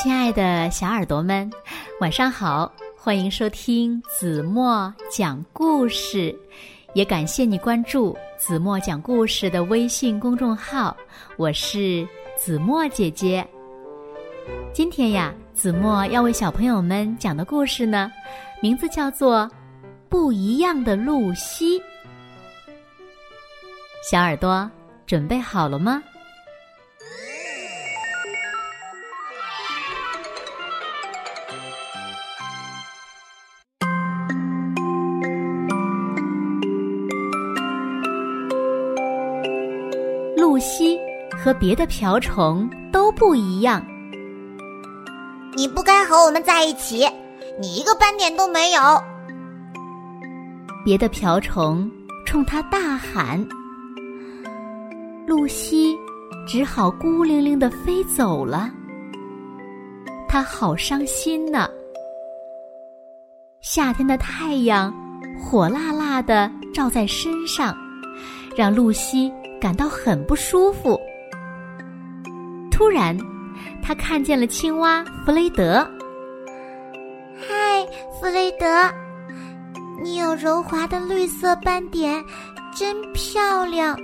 亲爱的小耳朵们，晚上好！欢迎收听子墨讲故事，也感谢你关注子墨讲故事的微信公众号。我是子墨姐姐。今天呀，子墨要为小朋友们讲的故事呢，名字叫做《不一样的露西》。小耳朵准备好了吗？露西和别的瓢虫都不一样。你不该和我们在一起，你一个斑点都没有。别的瓢虫冲他大喊，露西只好孤零零的飞走了。他好伤心呢。夏天的太阳火辣辣的照在身上，让露西。感到很不舒服。突然，他看见了青蛙弗雷德。嗨，弗雷德，你有柔滑的绿色斑点，真漂亮！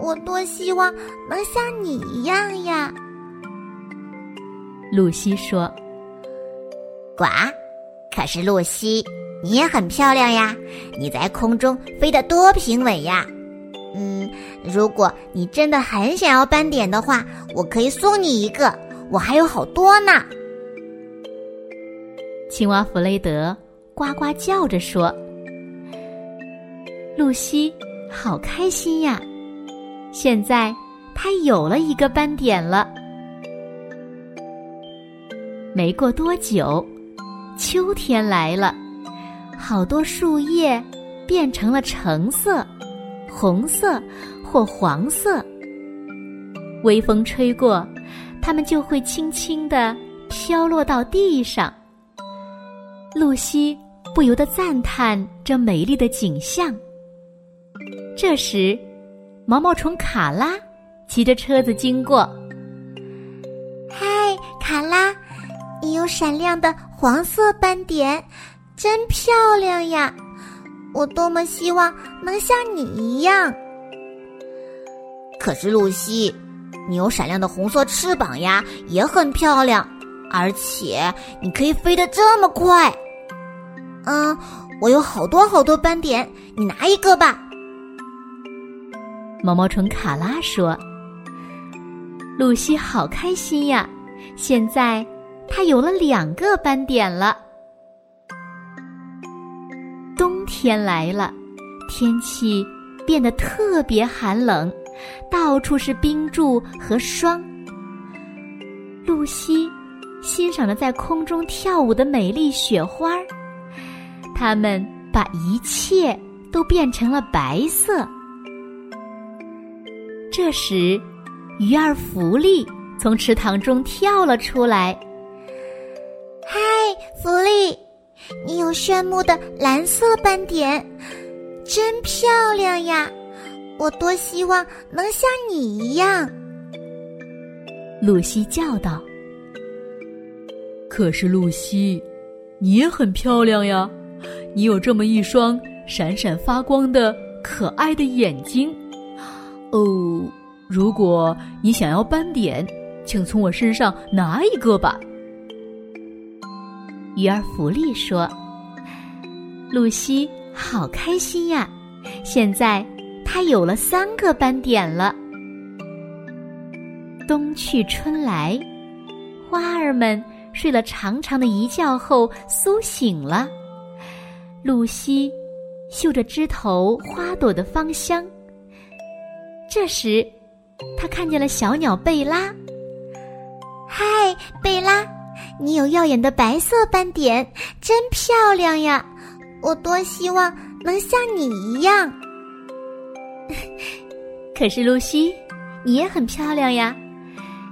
我多希望能像你一样呀。露西说：“呱，可是露西，你也很漂亮呀！你在空中飞得多平稳呀！”嗯，如果你真的很想要斑点的话，我可以送你一个，我还有好多呢。青蛙弗雷德呱呱叫着说：“露西，好开心呀！现在它有了一个斑点了。”没过多久，秋天来了，好多树叶变成了橙色。红色或黄色，微风吹过，它们就会轻轻地飘落到地上。露西不由得赞叹这美丽的景象。这时，毛毛虫卡拉骑着车子经过。嗨，卡拉，你有闪亮的黄色斑点，真漂亮呀！我多么希望能像你一样！可是露西，你有闪亮的红色翅膀呀，也很漂亮，而且你可以飞得这么快。嗯，我有好多好多斑点，你拿一个吧。毛毛虫卡拉说：“露西好开心呀，现在她有了两个斑点了。”天来了，天气变得特别寒冷，到处是冰柱和霜。露西欣赏着在空中跳舞的美丽雪花儿，它们把一切都变成了白色。这时，鱼儿弗利从池塘中跳了出来。“嗨，弗利！”你有炫目的蓝色斑点，真漂亮呀！我多希望能像你一样。露西叫道：“可是露西，你也很漂亮呀！你有这么一双闪闪发光的可爱的眼睛。哦，如果你想要斑点，请从我身上拿一个吧。”鱼儿弗利说：“露西好开心呀！现在她有了三个斑点了。冬去春来，花儿们睡了长长的一觉后苏醒了。露西嗅着枝头花朵的芳香。这时，她看见了小鸟贝拉。嗨，贝拉！”你有耀眼的白色斑点，真漂亮呀！我多希望能像你一样。可是露西，你也很漂亮呀！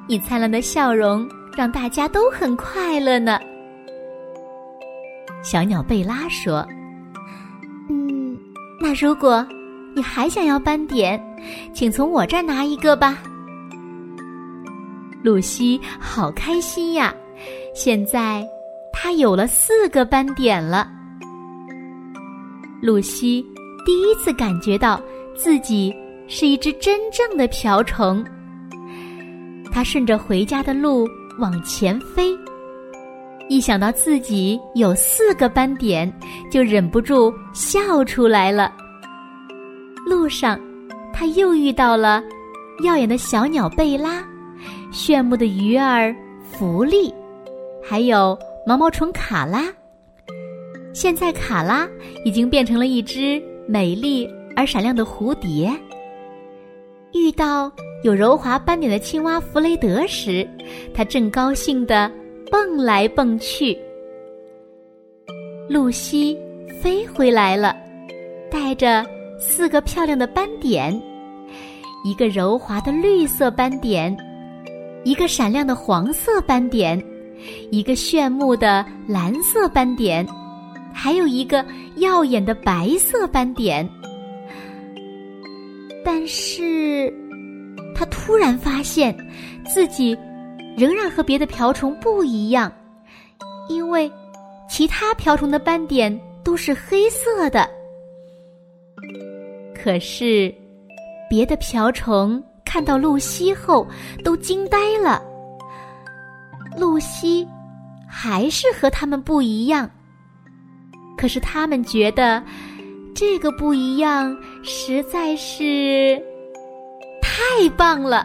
你灿烂的笑容让大家都很快乐呢。小鸟贝拉说：“嗯，那如果你还想要斑点，请从我这儿拿一个吧。”露西好开心呀！现在它有了四个斑点了。露西第一次感觉到自己是一只真正的瓢虫。它顺着回家的路往前飞，一想到自己有四个斑点，就忍不住笑出来了。路上，他又遇到了耀眼的小鸟贝拉、炫目的鱼儿福利，还有毛毛虫卡拉。现在，卡拉已经变成了一只美丽而闪亮的蝴蝶。遇到有柔滑斑点的青蛙弗雷德时，他正高兴地蹦来蹦去。露西飞回来了，带着四个漂亮的斑点：一个柔滑的绿色斑点，一个闪亮的黄色斑点，一个炫目的蓝色斑点，还有一个耀眼的白色斑点。但是，他突然发现自己仍然和别的瓢虫不一样，因为其他瓢虫的斑点都是黑色的。可是，别的瓢虫看到露西后都惊呆了。露西还是和他们不一样，可是他们觉得。这个不一样，实在是太棒了！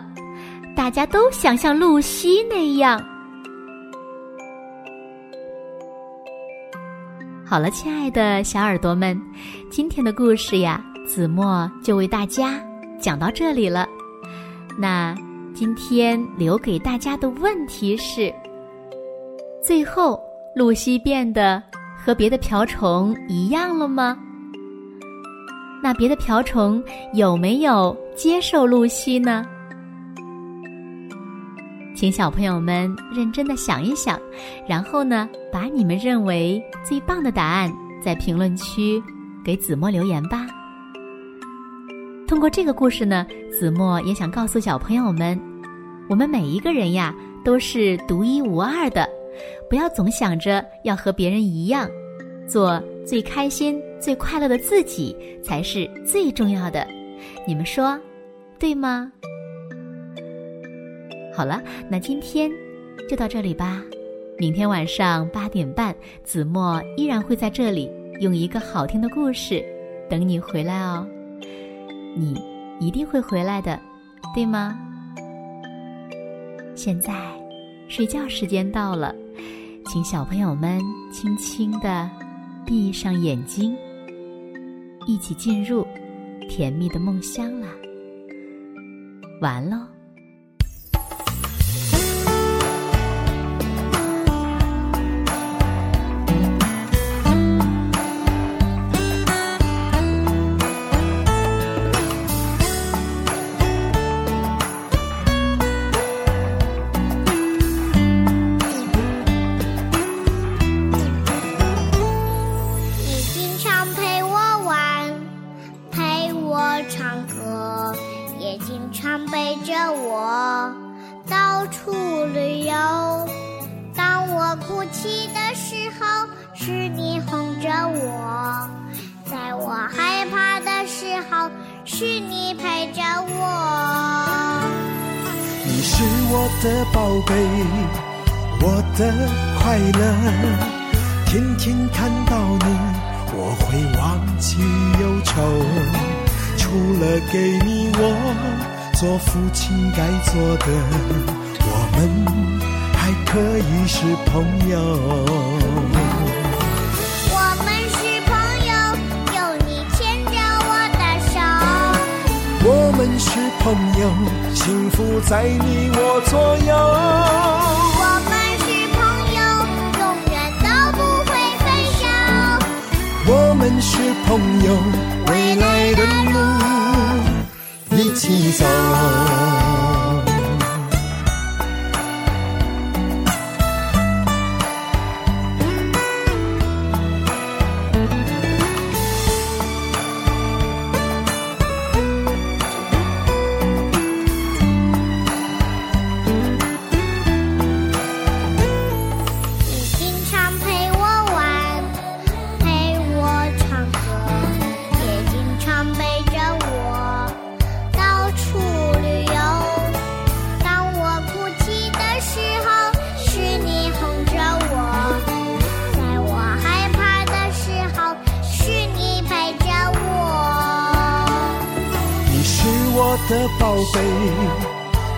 大家都想像露西那样。好了，亲爱的小耳朵们，今天的故事呀，子墨就为大家讲到这里了。那今天留给大家的问题是：最后，露西变得和别的瓢虫一样了吗？那别的瓢虫有没有接受露西呢？请小朋友们认真的想一想，然后呢，把你们认为最棒的答案在评论区给子墨留言吧。通过这个故事呢，子墨也想告诉小朋友们，我们每一个人呀都是独一无二的，不要总想着要和别人一样。做最开心、最快乐的自己才是最重要的，你们说对吗？好了，那今天就到这里吧。明天晚上八点半，子墨依然会在这里用一个好听的故事等你回来哦。你一定会回来的，对吗？现在睡觉时间到了，请小朋友们轻轻的。闭上眼睛，一起进入甜蜜的梦乡啦！完喽。在我害怕的时候，是你陪着我。你是我的宝贝，我的快乐。天天看到你，我会忘记忧愁。除了给你我做父亲该做的，我们还可以是朋友。是朋友，幸福在你我左右。我们是朋友，永远都不会分手。我们是朋友，未来的路一起走。的宝贝，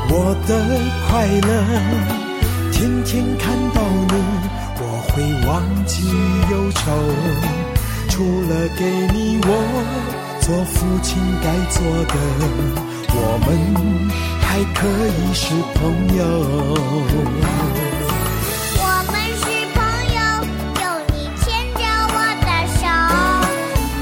我的快乐。天天看到你，我会忘记忧愁。除了给你我做父亲该做的，我们还可以是朋友。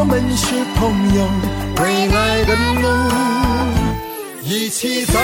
我们是朋友，未来的路一起走。